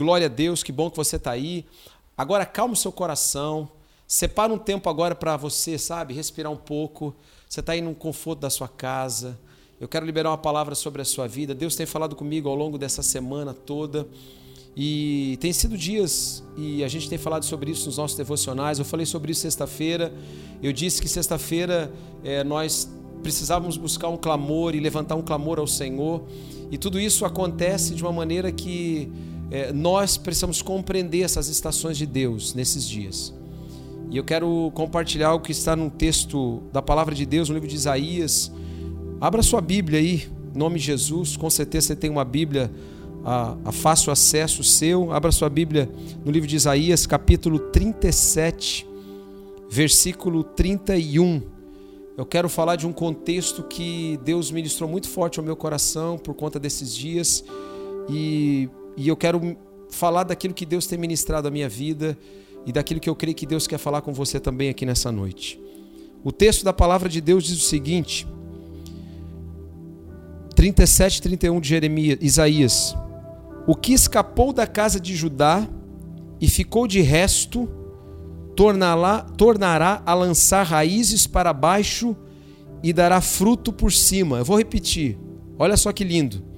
glória a Deus, que bom que você está aí. Agora calma o seu coração, separa um tempo agora para você, sabe, respirar um pouco. Você está aí no conforto da sua casa. Eu quero liberar uma palavra sobre a sua vida. Deus tem falado comigo ao longo dessa semana toda. E tem sido dias, e a gente tem falado sobre isso nos nossos devocionais. Eu falei sobre isso sexta-feira. Eu disse que sexta-feira é, nós precisávamos buscar um clamor e levantar um clamor ao Senhor. E tudo isso acontece de uma maneira que é, nós precisamos compreender essas estações de Deus nesses dias. E eu quero compartilhar o que está no texto da palavra de Deus, no livro de Isaías. Abra sua Bíblia aí, nome de Jesus. Com certeza você tem uma Bíblia a, a fácil acesso seu. Abra sua Bíblia no livro de Isaías, capítulo 37, versículo 31. Eu quero falar de um contexto que Deus ministrou muito forte ao meu coração por conta desses dias e, e eu quero falar daquilo que Deus tem ministrado à minha vida e daquilo que eu creio que Deus quer falar com você também aqui nessa noite. O texto da palavra de Deus diz o seguinte: 37, 31 de Jeremias, Isaías: O que escapou da casa de Judá e ficou de resto, tornará, tornará a lançar raízes para baixo e dará fruto por cima. Eu vou repetir, olha só que lindo.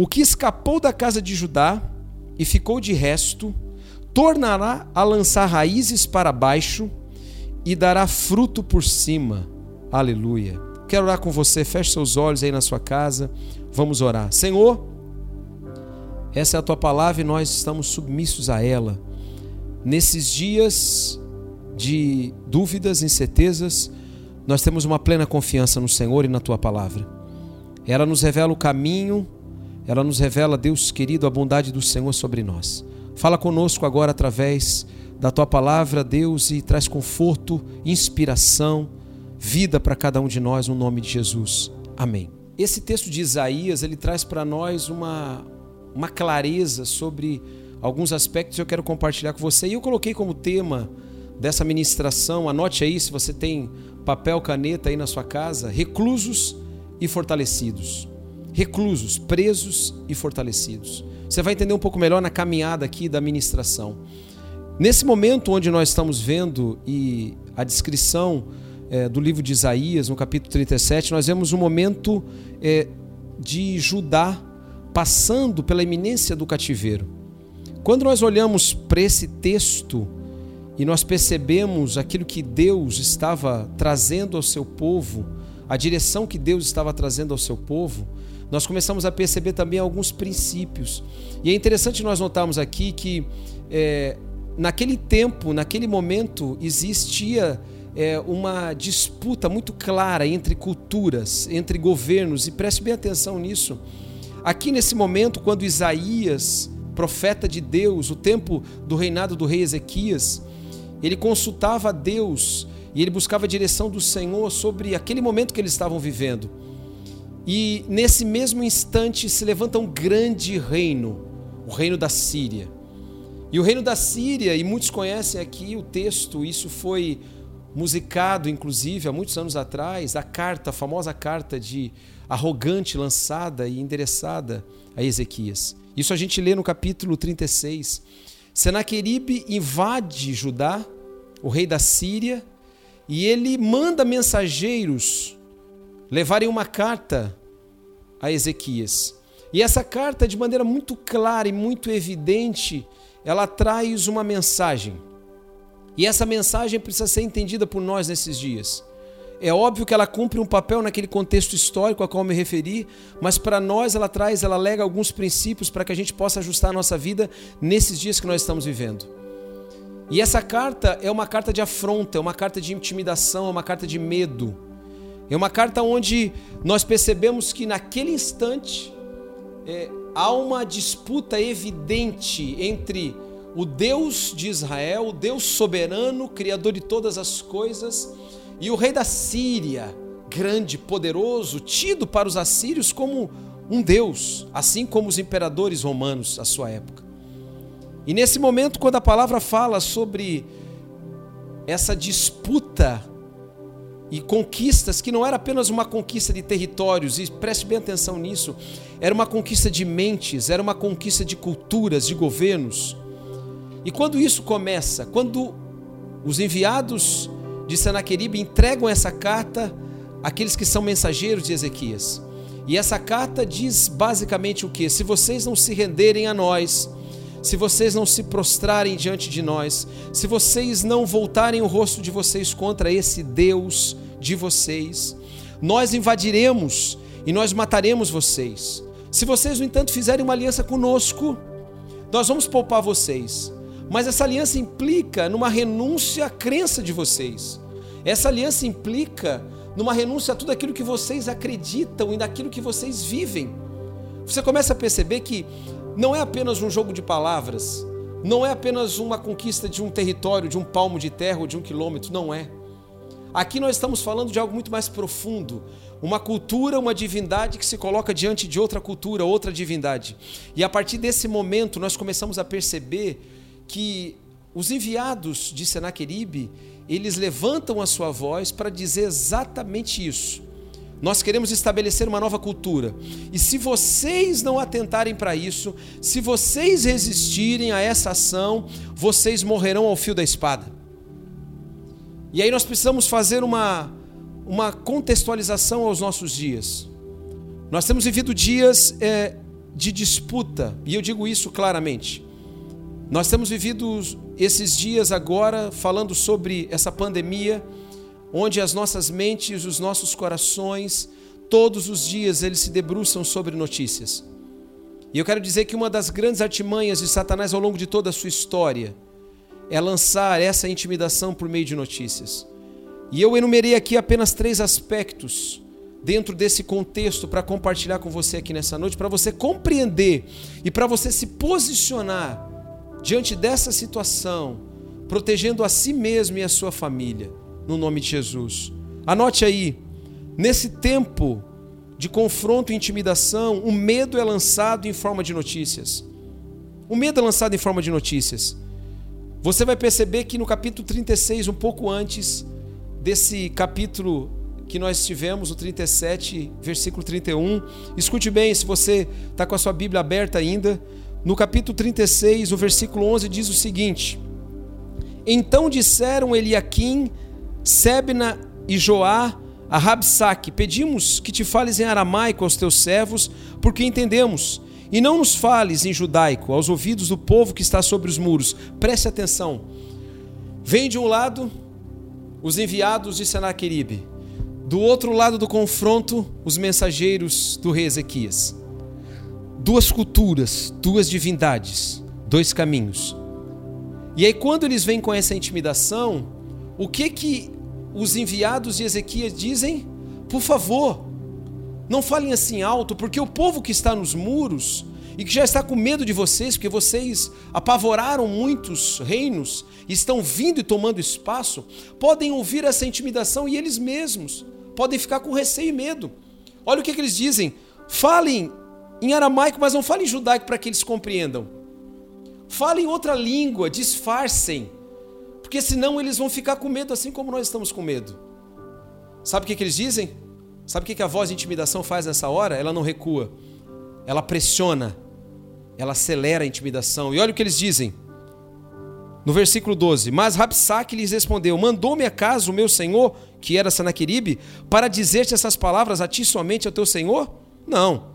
O que escapou da casa de Judá e ficou de resto, tornará a lançar raízes para baixo e dará fruto por cima. Aleluia. Quero orar com você, feche seus olhos aí na sua casa. Vamos orar. Senhor, essa é a tua palavra e nós estamos submissos a ela nesses dias de dúvidas, incertezas, nós temos uma plena confiança no Senhor e na tua palavra. Ela nos revela o caminho, ela nos revela, Deus querido, a bondade do Senhor sobre nós. Fala conosco agora através da tua palavra, Deus, e traz conforto, inspiração, vida para cada um de nós, no nome de Jesus. Amém. Esse texto de Isaías, ele traz para nós uma, uma clareza sobre alguns aspectos que eu quero compartilhar com você. E eu coloquei como tema dessa ministração, anote aí se você tem papel, caneta aí na sua casa, reclusos e fortalecidos. Reclusos, presos e fortalecidos. Você vai entender um pouco melhor na caminhada aqui da ministração. Nesse momento onde nós estamos vendo e a descrição é, do livro de Isaías, no capítulo 37, nós vemos um momento é, de Judá passando pela iminência do cativeiro. Quando nós olhamos para esse texto e nós percebemos aquilo que Deus estava trazendo ao seu povo, a direção que Deus estava trazendo ao seu povo, nós começamos a perceber também alguns princípios. E é interessante nós notarmos aqui que é, naquele tempo, naquele momento, existia é, uma disputa muito clara entre culturas, entre governos, e preste bem atenção nisso. Aqui nesse momento, quando Isaías profeta de Deus, o tempo do reinado do rei Ezequias, ele consultava a Deus e ele buscava a direção do Senhor sobre aquele momento que eles estavam vivendo. E nesse mesmo instante se levanta um grande reino, o reino da Síria. E o reino da Síria, e muitos conhecem aqui o texto, isso foi musicado inclusive há muitos anos atrás, a carta, a famosa carta de arrogante lançada e endereçada a Ezequias. Isso a gente lê no capítulo 36. Senaqueribe invade Judá, o rei da Síria, e ele manda mensageiros levarem uma carta a Ezequias. E essa carta, de maneira muito clara e muito evidente, ela traz uma mensagem. E essa mensagem precisa ser entendida por nós nesses dias. É óbvio que ela cumpre um papel naquele contexto histórico a qual me referi, mas para nós ela traz, ela lega alguns princípios para que a gente possa ajustar a nossa vida nesses dias que nós estamos vivendo. E essa carta é uma carta de afronta, é uma carta de intimidação, é uma carta de medo. É uma carta onde nós percebemos que naquele instante é, há uma disputa evidente entre o Deus de Israel, o Deus soberano, criador de todas as coisas, e o rei da Síria, grande, poderoso, tido para os assírios como um deus, assim como os imperadores romanos à sua época. E nesse momento, quando a palavra fala sobre essa disputa e conquistas que não era apenas uma conquista de territórios, e preste bem atenção nisso, era uma conquista de mentes, era uma conquista de culturas, de governos. E quando isso começa, quando os enviados de Senaqueribe entregam essa carta àqueles que são mensageiros de Ezequias. E essa carta diz basicamente o que? Se vocês não se renderem a nós, se vocês não se prostrarem diante de nós, se vocês não voltarem o rosto de vocês contra esse Deus de vocês, nós invadiremos e nós mataremos vocês. Se vocês, no entanto, fizerem uma aliança conosco, nós vamos poupar vocês. Mas essa aliança implica numa renúncia à crença de vocês. Essa aliança implica numa renúncia a tudo aquilo que vocês acreditam e naquilo que vocês vivem. Você começa a perceber que não é apenas um jogo de palavras, não é apenas uma conquista de um território, de um palmo de terra ou de um quilômetro, não é. Aqui nós estamos falando de algo muito mais profundo, uma cultura, uma divindade que se coloca diante de outra cultura, outra divindade. E a partir desse momento nós começamos a perceber que os enviados de Senaqueribe, eles levantam a sua voz para dizer exatamente isso. Nós queremos estabelecer uma nova cultura. E se vocês não atentarem para isso, se vocês resistirem a essa ação, vocês morrerão ao fio da espada. E aí nós precisamos fazer uma, uma contextualização aos nossos dias. Nós temos vivido dias é, de disputa, e eu digo isso claramente. Nós temos vivido esses dias agora falando sobre essa pandemia onde as nossas mentes, os nossos corações, todos os dias eles se debruçam sobre notícias. E eu quero dizer que uma das grandes artimanhas de Satanás ao longo de toda a sua história é lançar essa intimidação por meio de notícias. E eu enumerei aqui apenas três aspectos dentro desse contexto para compartilhar com você aqui nessa noite, para você compreender e para você se posicionar diante dessa situação, protegendo a si mesmo e a sua família no nome de Jesus. Anote aí, nesse tempo de confronto e intimidação, o medo é lançado em forma de notícias. O medo é lançado em forma de notícias. Você vai perceber que no capítulo 36, um pouco antes desse capítulo que nós tivemos, o 37, versículo 31, escute bem, se você está com a sua Bíblia aberta ainda, no capítulo 36, o versículo 11 diz o seguinte: Então disseram Eliaquim, Sebna e Joá a Rabsaque, pedimos que te fales em aramaico aos teus servos, porque entendemos, e não nos fales em judaico aos ouvidos do povo que está sobre os muros. Preste atenção. Vem de um lado os enviados de Senaqueribe, do outro lado do confronto, os mensageiros do rei Ezequias. Duas culturas, duas divindades, dois caminhos. E aí, quando eles vêm com essa intimidação, o que que os enviados de Ezequias dizem? Por favor, não falem assim alto, porque o povo que está nos muros e que já está com medo de vocês, porque vocês apavoraram muitos reinos, estão vindo e tomando espaço, podem ouvir essa intimidação e eles mesmos podem ficar com receio e medo. Olha o que, que eles dizem: falem em aramaico, mas não falem em judaico para que eles compreendam. Falem outra língua, disfarcem porque senão eles vão ficar com medo, assim como nós estamos com medo. Sabe o que, que eles dizem? Sabe o que, que a voz de intimidação faz nessa hora? Ela não recua, ela pressiona, ela acelera a intimidação. E olha o que eles dizem. No versículo 12: Mas Rabsaque lhes respondeu: Mandou-me acaso o meu senhor, que era Sanaqueribe, para dizer-te essas palavras a ti somente, ao teu senhor? Não.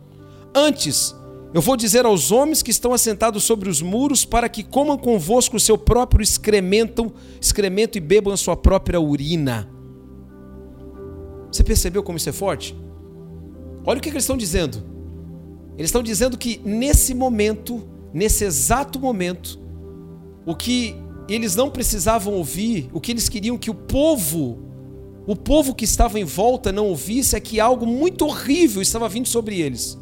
Antes, eu vou dizer aos homens que estão assentados sobre os muros para que comam convosco o seu próprio excremento, excremento e bebam a sua própria urina. Você percebeu como isso é forte? Olha o que, eles estão dizendo. Eles estão dizendo que nesse momento, nesse exato momento, o que eles não precisavam ouvir, o que eles queriam que o povo, o povo que estava em volta não ouvisse, é que algo muito horrível estava vindo sobre eles.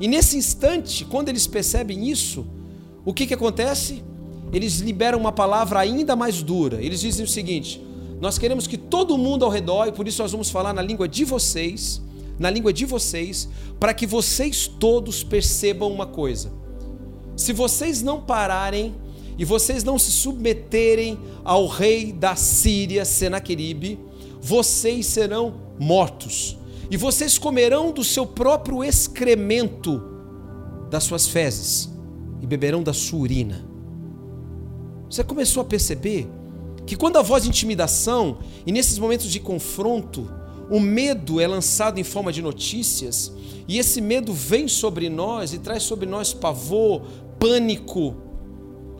E nesse instante, quando eles percebem isso, o que, que acontece? Eles liberam uma palavra ainda mais dura. Eles dizem o seguinte: Nós queremos que todo mundo ao redor, e por isso nós vamos falar na língua de vocês, na língua de vocês, para que vocês todos percebam uma coisa. Se vocês não pararem e vocês não se submeterem ao rei da Síria, Senaqueribe, vocês serão mortos, e vocês comerão do seu próprio excremento das suas fezes, e beberão da sua urina. Você começou a perceber que quando a voz de intimidação e nesses momentos de confronto, o medo é lançado em forma de notícias, e esse medo vem sobre nós e traz sobre nós pavor, pânico.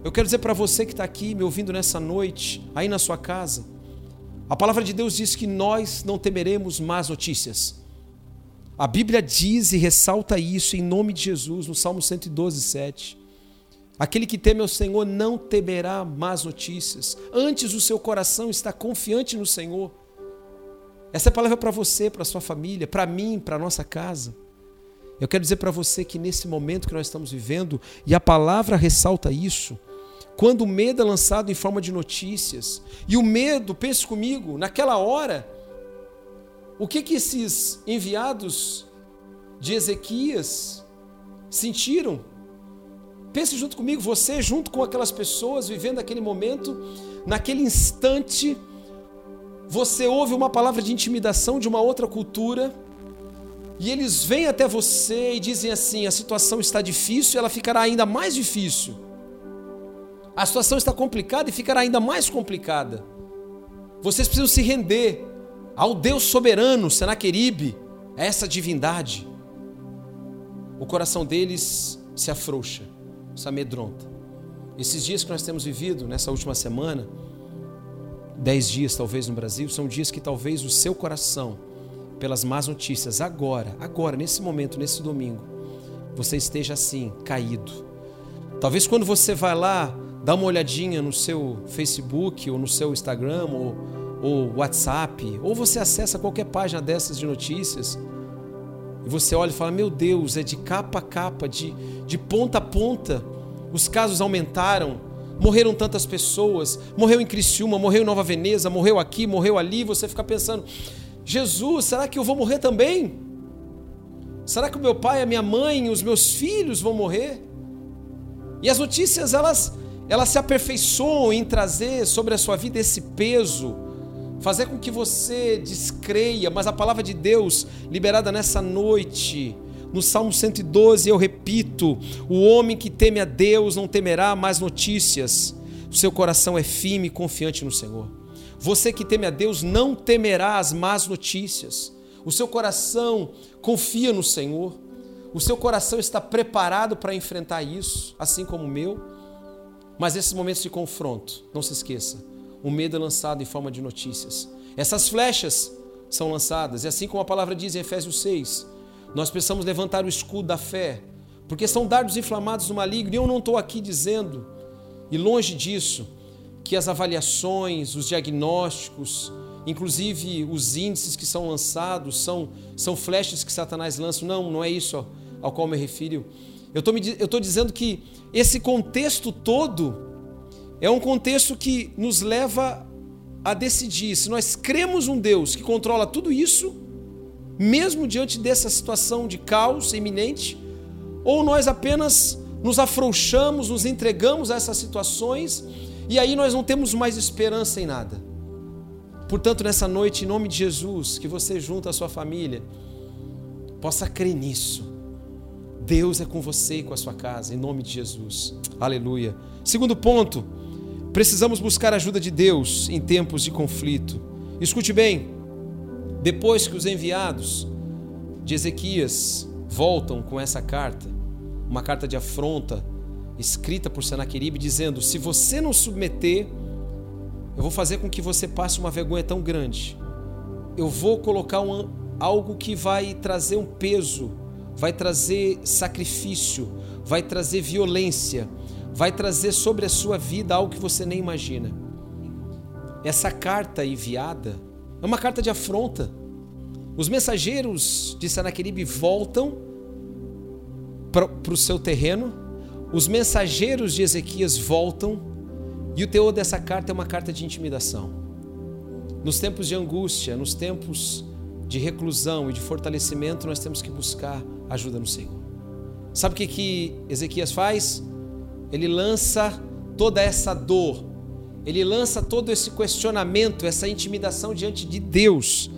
Eu quero dizer para você que está aqui me ouvindo nessa noite, aí na sua casa, a palavra de Deus diz que nós não temeremos más notícias. A Bíblia diz e ressalta isso em nome de Jesus, no Salmo 112, 7. Aquele que teme ao Senhor não temerá más notícias, antes o seu coração está confiante no Senhor. Essa é palavra para você, para sua família, para mim, para nossa casa. Eu quero dizer para você que nesse momento que nós estamos vivendo, e a palavra ressalta isso, quando o medo é lançado em forma de notícias, e o medo, pense comigo, naquela hora, o que que esses enviados de Ezequias sentiram? Pense junto comigo, você junto com aquelas pessoas vivendo aquele momento, naquele instante, você ouve uma palavra de intimidação de uma outra cultura, e eles vêm até você e dizem assim: a situação está difícil ela ficará ainda mais difícil. A situação está complicada e ficará ainda mais complicada. Vocês precisam se render ao Deus soberano, Senaqueribe, a essa divindade. O coração deles se afrouxa, se amedronta. Esses dias que nós temos vivido, nessa última semana, dez dias talvez no Brasil, são dias que talvez o seu coração, pelas más notícias, agora, agora, nesse momento, nesse domingo, você esteja assim, caído. Talvez quando você vai lá, dá uma olhadinha no seu Facebook ou no seu Instagram ou, ou WhatsApp, ou você acessa qualquer página dessas de notícias, e você olha e fala: Meu Deus, é de capa a capa, de, de ponta a ponta, os casos aumentaram morreram tantas pessoas, morreu em Criciúma, morreu em Nova Veneza, morreu aqui, morreu ali, você fica pensando: Jesus, será que eu vou morrer também? Será que o meu pai, a minha mãe, os meus filhos vão morrer? E as notícias elas elas se aperfeiçoam em trazer sobre a sua vida esse peso, fazer com que você descreia, mas a palavra de Deus liberada nessa noite, no Salmo 112, eu repito: o homem que teme a Deus não temerá mais notícias. O seu coração é firme e confiante no Senhor. Você que teme a Deus não temerá as más notícias. O seu coração confia no Senhor. O seu coração está preparado para enfrentar isso, assim como o meu. Mas esses momentos de confronto, não se esqueça, o medo é lançado em forma de notícias. Essas flechas são lançadas, e assim como a palavra diz em Efésios 6, nós precisamos levantar o escudo da fé, porque são dardos inflamados do maligno, e eu não estou aqui dizendo, e longe disso, que as avaliações, os diagnósticos, inclusive os índices que são lançados, são, são flechas que Satanás lança. Não, não é isso ao, qual me refiro. Eu estou dizendo que esse contexto todo é um contexto que nos leva a decidir se nós cremos um Deus que controla tudo isso mesmo diante dessa situação de caos iminente, ou nós apenas nos afrouxamos, nos entregamos a essas situações e aí nós não temos mais esperança em nada. Portanto, nessa noite, em nome de Jesus, que você junto à sua família possa crer nisso. Deus é com você e com a sua casa, em nome de Jesus. Aleluia. Segundo ponto, precisamos buscar a ajuda de Deus em tempos de conflito. Escute bem, depois que os enviados de Ezequias voltam com essa carta, uma carta de afronta, escrita por Senaqueribe, dizendo: Se você não submeter, eu vou fazer com que você passe uma vergonha tão grande. Eu vou colocar um, algo que vai trazer um peso, vai trazer sacrifício, vai trazer violência, vai trazer sobre a sua vida algo que você nem imagina. Essa carta enviada é uma carta de afronta. Os mensageiros de Sanaqueribe voltam para o seu terreno, os mensageiros de Ezequias voltam, e o teor dessa carta é uma carta de intimidação. Nos tempos de angústia, nos tempos de reclusão e de fortalecimento, nós temos que buscar ajuda no Senhor. Sabe o que, que Ezequias faz? Ele lança toda essa dor, ele lança todo esse questionamento, essa intimidação diante de Deus.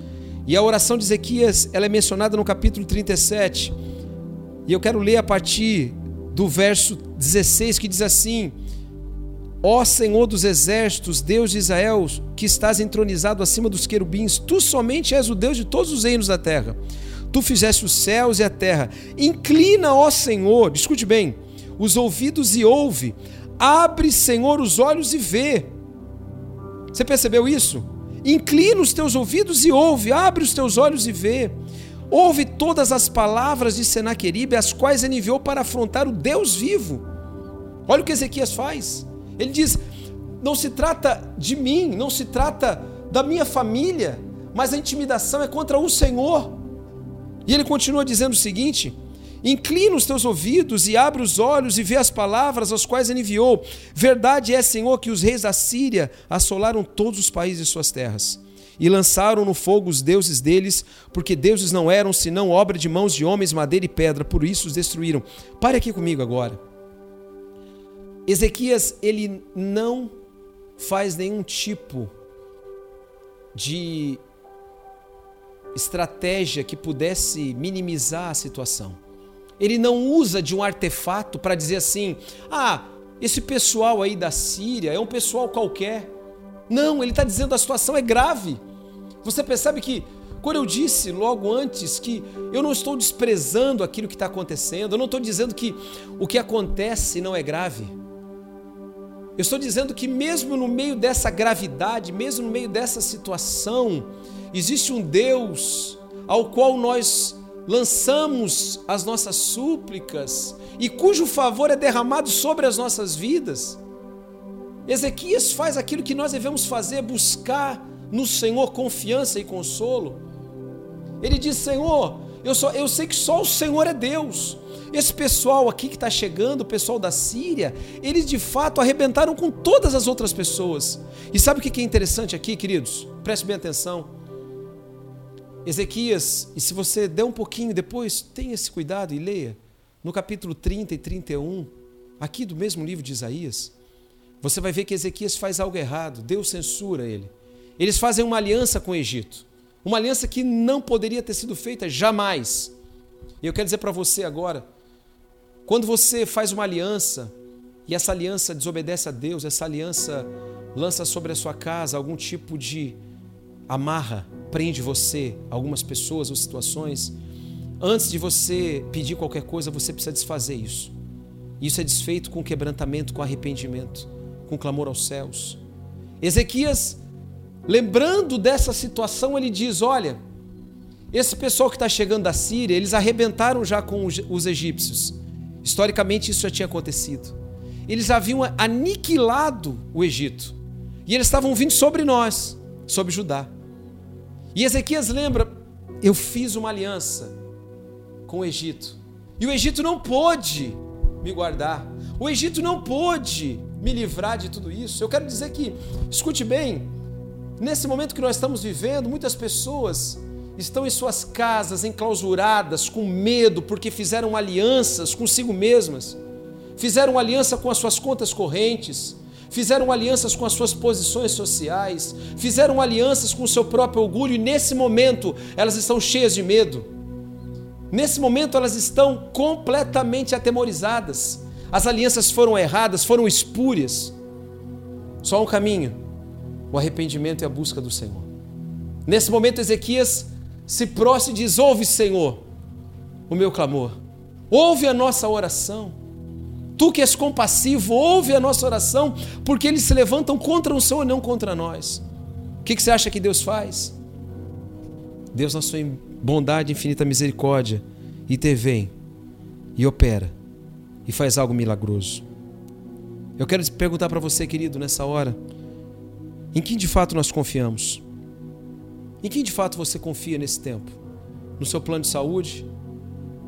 E a oração de Ezequias, ela é mencionada no capítulo 37. E eu quero ler a partir do verso 16 que diz assim: Ó Senhor dos exércitos, Deus de Israel, que estás entronizado acima dos querubins, tu somente és o Deus de todos os reinos da terra. Tu fizeste os céus e a terra. Inclina, ó Senhor, escute bem, os ouvidos e ouve. Abre, Senhor, os olhos e vê. Você percebeu isso? Inclina os teus ouvidos e ouve. Abre os teus olhos e vê. Ouve todas as palavras de Senaqueribe, as quais ele enviou para afrontar o Deus vivo. Olha o que Ezequias faz. Ele diz: não se trata de mim, não se trata da minha família, mas a intimidação é contra o Senhor. E ele continua dizendo o seguinte: Inclina os teus ouvidos e abre os olhos e vê as palavras as quais ele enviou. Verdade é, Senhor, que os reis da Síria assolaram todos os países de suas terras e lançaram no fogo os deuses deles, porque deuses não eram senão obra de mãos de homens, madeira e pedra, por isso os destruíram. Pare aqui comigo agora. Ezequias, ele não faz nenhum tipo de estratégia que pudesse minimizar a situação. Ele não usa de um artefato para dizer assim: ah, esse pessoal aí da Síria é um pessoal qualquer. Não, ele está dizendo a situação é grave. Você percebe que quando eu disse logo antes que eu não estou desprezando aquilo que está acontecendo, eu não estou dizendo que o que acontece não é grave. Eu estou dizendo que, mesmo no meio dessa gravidade, mesmo no meio dessa situação, existe um Deus ao qual nós lançamos as nossas súplicas e cujo favor é derramado sobre as nossas vidas. Ezequias faz aquilo que nós devemos fazer, buscar no Senhor confiança e consolo. Ele diz: Senhor, eu, só, eu sei que só o Senhor é Deus. Esse pessoal aqui que está chegando, o pessoal da Síria, eles de fato arrebentaram com todas as outras pessoas. E sabe o que é interessante aqui, queridos? Preste bem atenção. Ezequias, e se você der um pouquinho depois, tenha esse cuidado e leia, no capítulo 30 e 31, aqui do mesmo livro de Isaías, você vai ver que Ezequias faz algo errado, Deus censura ele. Eles fazem uma aliança com o Egito, uma aliança que não poderia ter sido feita jamais. E eu quero dizer para você agora, quando você faz uma aliança e essa aliança desobedece a Deus, essa aliança lança sobre a sua casa algum tipo de amarra, prende você, algumas pessoas ou situações, antes de você pedir qualquer coisa, você precisa desfazer isso. Isso é desfeito com quebrantamento, com arrependimento, com clamor aos céus. Ezequias, lembrando dessa situação, ele diz: Olha, esse pessoal que está chegando da Síria, eles arrebentaram já com os egípcios. Historicamente, isso já tinha acontecido. Eles haviam aniquilado o Egito. E eles estavam vindo sobre nós, sobre Judá. E Ezequias lembra: eu fiz uma aliança com o Egito. E o Egito não pôde me guardar. O Egito não pôde me livrar de tudo isso. Eu quero dizer que, escute bem, nesse momento que nós estamos vivendo, muitas pessoas estão em suas casas enclausuradas, com medo, porque fizeram alianças consigo mesmas, fizeram aliança com as suas contas correntes, fizeram alianças com as suas posições sociais, fizeram alianças com o seu próprio orgulho e nesse momento elas estão cheias de medo. Nesse momento elas estão completamente atemorizadas. As alianças foram erradas, foram espúrias. Só um caminho: o arrependimento e a busca do Senhor. Nesse momento, Ezequias se prostre e diz: Ouve, Senhor, o meu clamor, ouve a nossa oração. Tu que és compassivo, ouve a nossa oração, porque eles se levantam contra o Senhor e não contra nós. O que, você acha que Deus faz? Deus, na sua bondade infinita misericórdia, intervém e opera e faz algo milagroso. Eu quero perguntar para você, querido, nessa hora, em quem de fato nós confiamos? Em quem de fato você confia nesse tempo? No seu plano de saúde?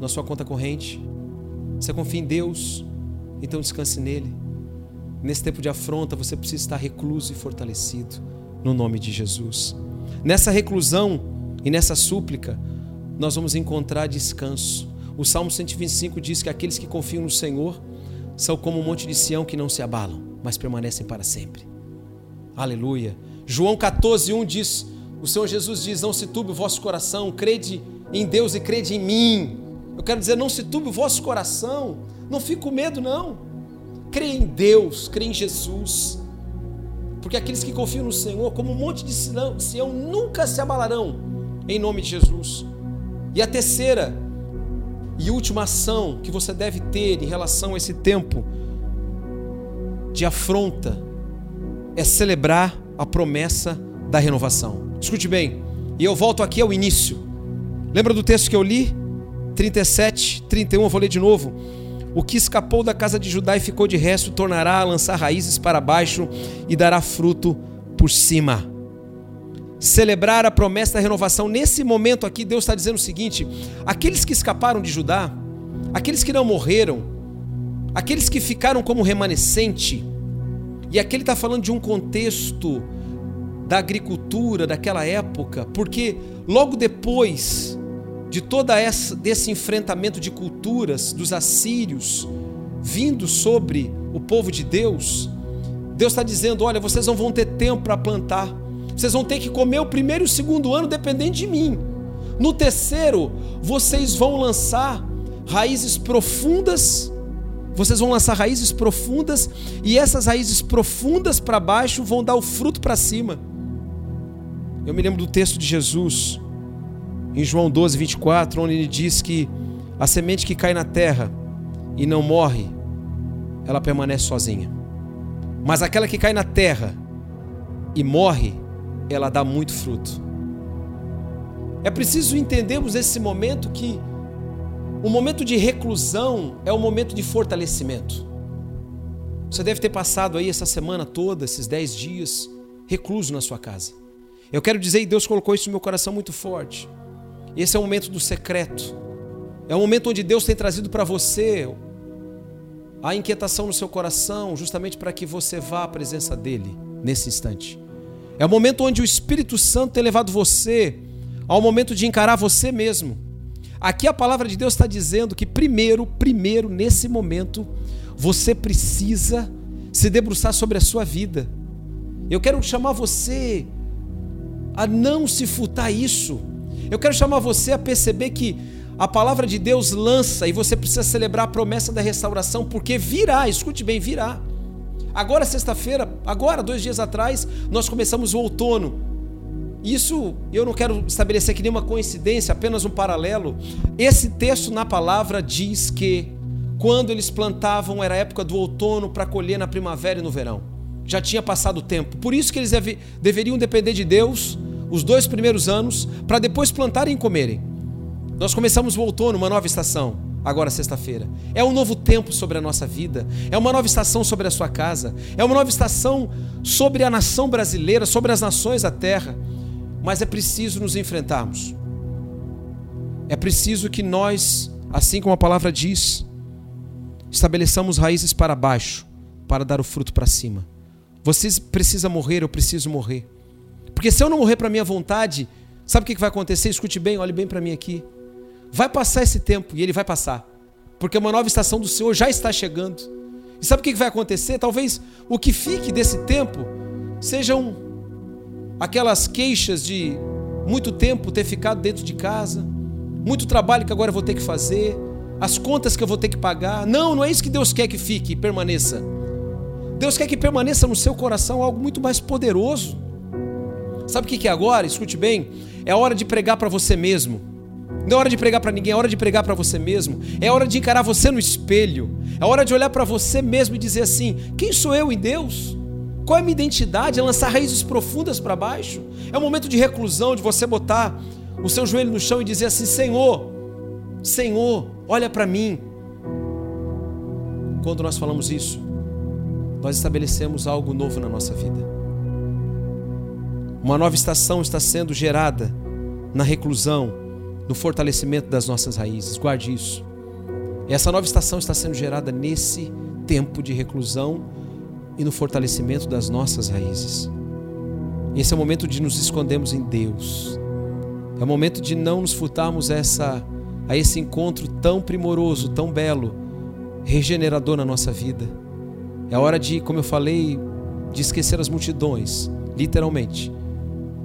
Na sua conta corrente? Você confia em Deus? Então descanse nele. Nesse tempo de afronta, você precisa estar recluso e fortalecido, no nome de Jesus. Nessa reclusão e nessa súplica, nós vamos encontrar descanso. O Salmo 125 diz que aqueles que confiam no Senhor são como um monte de Sião que não se abalam, mas permanecem para sempre. Aleluia. João 14, 1 diz: O Senhor Jesus diz: Não se turbe o vosso coração, crede em Deus e crede em mim. Eu quero dizer, não se turbe o vosso coração, não fique com medo, não. Creia em Deus, creia em Jesus. Porque aqueles que confiam no Senhor, como um monte de Sião, nunca se abalarão, em nome de Jesus. E a terceira e última ação que você deve ter em relação a esse tempo de afronta é celebrar a promessa da renovação. Escute bem, e eu volto aqui ao início. Lembra do texto que eu li? 37, 31, eu vou ler de novo. O que escapou da casa de Judá e ficou de resto, tornará a lançar raízes para baixo e dará fruto por cima. Celebrar a promessa da renovação. Nesse momento aqui, Deus está dizendo o seguinte: aqueles que escaparam de Judá, aqueles que não morreram, aqueles que ficaram como remanescente, e aqui ele está falando de um contexto da agricultura daquela época, porque logo depois de toda essa desse enfrentamento de culturas dos assírios vindo sobre o povo de Deus, Deus está dizendo: olha, vocês não vão ter tempo para plantar, vocês vão ter que comer o primeiro e o segundo ano dependente de mim. No terceiro, vocês vão lançar raízes profundas, vocês vão lançar raízes profundas, e essas raízes profundas para baixo vão dar o fruto para cima. Eu me lembro do texto de Jesus, em João 12, 24, onde ele diz que a semente que cai na terra e não morre, ela permanece sozinha. Mas aquela que cai na terra e morre, ela dá muito fruto. É preciso entendermos nesse momento que o momento de reclusão é o momento de fortalecimento. Você deve ter passado aí essa semana toda, esses dez dias, recluso na sua casa. Eu quero dizer, Deus colocou isso no meu coração muito forte. Esse é o momento do secreto. É o momento onde Deus tem trazido para você a inquietação no seu coração, justamente para que você vá à presença dele nesse instante. É o momento onde o Espírito Santo tem levado você ao momento de encarar você mesmo. Aqui a palavra de Deus está dizendo que primeiro, primeiro nesse momento, você precisa se debruçar sobre a sua vida. Eu quero chamar você a não se furtar isso. Eu quero chamar você a perceber que a palavra de Deus lança e você precisa celebrar a promessa da restauração, porque virá, escute bem, virá. Agora, sexta-feira, agora, dois dias atrás, nós começamos o outono. Isso eu não quero estabelecer aqui nenhuma coincidência, apenas um paralelo. Esse texto na palavra diz que quando eles plantavam era época do outono para colher na primavera e no verão. Já tinha passado o tempo. Por isso que eles deve, deveriam depender de Deus os dois primeiros anos, para depois plantarem e comerem. Nós começamos o outono, uma nova estação, agora sexta-feira. É um novo tempo sobre a nossa vida, é uma nova estação sobre a sua casa, é uma nova estação sobre a nação brasileira, sobre as nações da terra. Mas é preciso nos enfrentarmos. É preciso que nós, assim como a palavra diz, estabeleçamos raízes para baixo, para dar o fruto para cima. Você precisa morrer, eu preciso morrer. Porque se eu não morrer para minha vontade, sabe o que vai acontecer? Escute bem, olhe bem para mim aqui. Vai passar esse tempo e ele vai passar. Porque uma nova estação do Senhor já está chegando. E sabe o que vai acontecer? Talvez o que fique desse tempo sejam aquelas queixas de muito tempo ter ficado dentro de casa, muito trabalho que agora eu vou ter que fazer, as contas que eu vou ter que pagar. Não, não é isso que Deus quer que fique e permaneça. Deus quer que permaneça no seu coração algo muito mais poderoso. Sabe o que é agora? Escute bem. É hora de pregar para você mesmo. Não é hora de pregar para ninguém, é hora de pregar para você mesmo. É hora de encarar você no espelho. É hora de olhar para você mesmo e dizer assim: quem sou eu em Deus? Qual é a minha identidade? É lançar raízes profundas para baixo? É um momento de reclusão, de você botar o seu joelho no chão e dizer assim: Senhor, Senhor, olha para mim. Quando nós falamos isso, nós estabelecemos algo novo na nossa vida. Uma nova estação está sendo gerada na reclusão, no fortalecimento das nossas raízes. Guarde isso. Essa nova estação está sendo gerada nesse tempo de reclusão e no fortalecimento das nossas raízes. Esse é o momento de nos escondermos em Deus. É o momento de não nos furtarmos essa, a esse encontro tão primoroso, tão belo, regenerador na nossa vida. É hora de, como eu falei de esquecer as multidões, literalmente,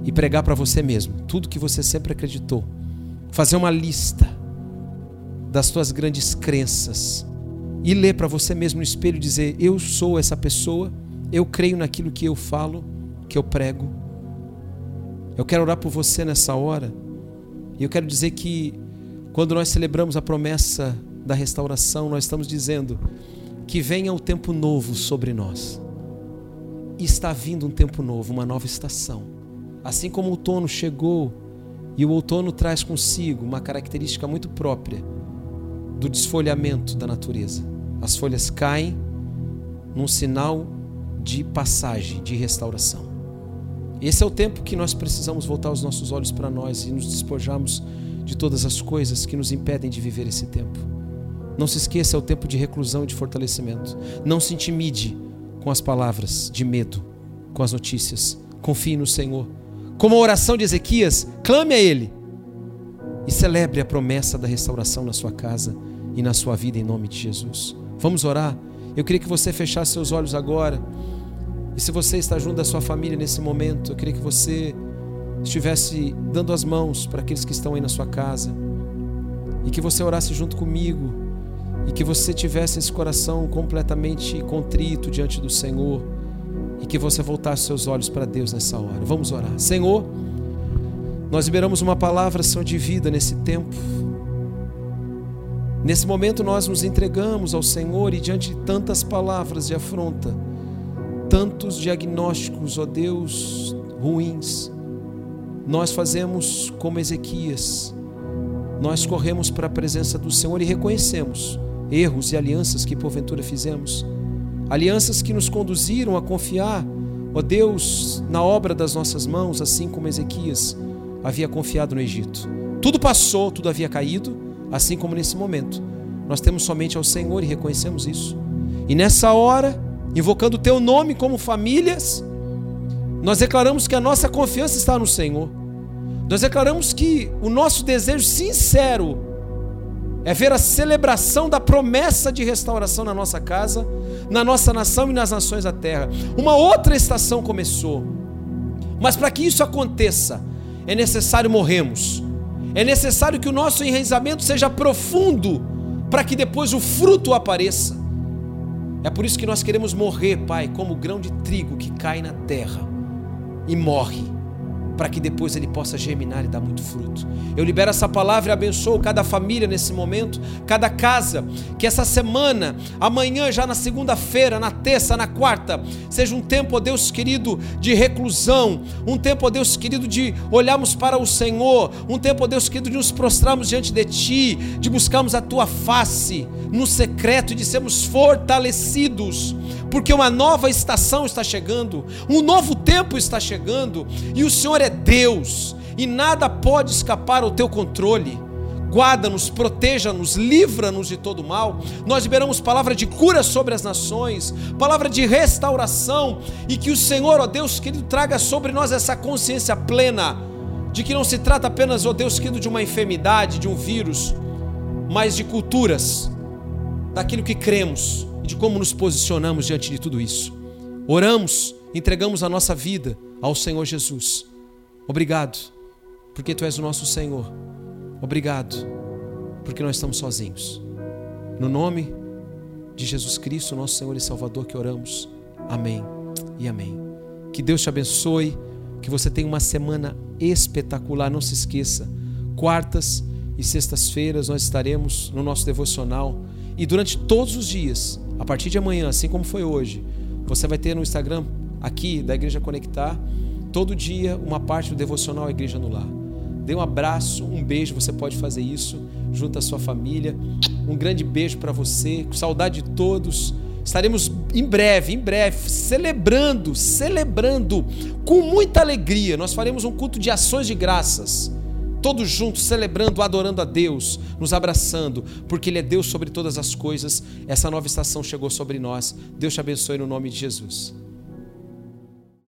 e pregar para você mesmo tudo que você sempre acreditou. Fazer uma lista das tuas grandes crenças e ler para você mesmo no espelho e dizer: Eu sou essa pessoa, eu creio naquilo que eu falo, que eu prego. Eu quero orar por você nessa hora. E eu quero dizer que quando nós celebramos a promessa da restauração, nós estamos dizendo que venha o um tempo novo sobre nós. Está vindo um tempo novo, uma nova estação. Assim como o outono chegou, e o outono traz consigo uma característica muito própria do desfolhamento da natureza. As folhas caem num sinal de passagem, de restauração. Esse é o tempo que nós precisamos voltar os nossos olhos para nós e nos despojarmos de todas as coisas que nos impedem de viver esse tempo. Não se esqueça, é o tempo de reclusão e de fortalecimento. Não se intimide com as palavras de medo, com as notícias. Confie no Senhor. Como a oração de Ezequias, clame a Ele e celebre a promessa da restauração na sua casa e na sua vida em nome de Jesus. Vamos orar? Eu queria que você fechasse seus olhos agora. E se você está junto da sua família nesse momento, eu queria que você estivesse dando as mãos para aqueles que estão aí na sua casa. E que você orasse junto comigo. E que você tivesse esse coração completamente contrito diante do Senhor. E que você voltasse seus olhos para Deus nessa hora. Vamos orar. Senhor, nós liberamos uma palavra, Senhor, de vida nesse tempo. Nesse momento nós nos entregamos ao Senhor e diante de tantas palavras de afronta, tantos diagnósticos, ó Deus, ruins, nós fazemos como Ezequias, nós corremos para a presença do Senhor e reconhecemos erros e alianças que porventura fizemos, alianças que nos conduziram a confiar, ó Deus, na obra das nossas mãos, assim como Ezequias havia confiado no Egito. Tudo passou, tudo havia caído assim como nesse momento. Nós temos somente ao Senhor e reconhecemos isso. E nessa hora, invocando o teu nome como famílias, nós declaramos que a nossa confiança está no Senhor. Nós declaramos que o nosso desejo sincero é ver a celebração da promessa de restauração na nossa casa, na nossa nação e nas nações da terra. Uma outra estação começou. Mas para que isso aconteça, é necessário morrermos é necessário que o nosso enraizamento seja profundo para que depois o fruto apareça. É por isso que nós queremos morrer, Pai, como grão de trigo que cai na terra e morre para que depois ele possa germinar e dar muito fruto. Eu libero essa palavra e abençoo cada família nesse momento, cada casa, que essa semana, amanhã, já na segunda-feira, na terça, na quarta, seja um tempo, ó Deus querido, de reclusão, um tempo, ó Deus querido, de olharmos para o Senhor, um tempo, ó Deus querido, de nos prostrarmos diante de Ti, de buscarmos a Tua face no secreto e de sermos fortalecidos porque uma nova estação está chegando, um novo tempo está chegando, e o Senhor é Deus, e nada pode escapar ao teu controle. Guarda-nos, proteja-nos, livra-nos de todo mal. Nós liberamos palavra de cura sobre as nações, palavra de restauração, e que o Senhor, ó Deus querido, traga sobre nós essa consciência plena de que não se trata apenas, ó Deus querido, de uma enfermidade, de um vírus, mas de culturas, daquilo que cremos e de como nos posicionamos diante de tudo isso. Oramos, entregamos a nossa vida ao Senhor Jesus. Obrigado, porque Tu és o nosso Senhor. Obrigado, porque nós estamos sozinhos. No nome de Jesus Cristo, nosso Senhor e Salvador, que oramos. Amém e amém. Que Deus te abençoe, que você tenha uma semana espetacular. Não se esqueça, quartas e sextas-feiras nós estaremos no nosso devocional e durante todos os dias a partir de amanhã, assim como foi hoje, você vai ter no Instagram aqui da Igreja Conectar, todo dia uma parte do devocional Igreja no Lar. Dê um abraço, um beijo, você pode fazer isso junto à sua família. Um grande beijo para você, saudade de todos. Estaremos em breve, em breve, celebrando, celebrando com muita alegria. Nós faremos um culto de ações de graças todos juntos celebrando, adorando a Deus, nos abraçando, porque Ele é Deus sobre todas as coisas. Essa nova estação chegou sobre nós. Deus te abençoe no nome de Jesus.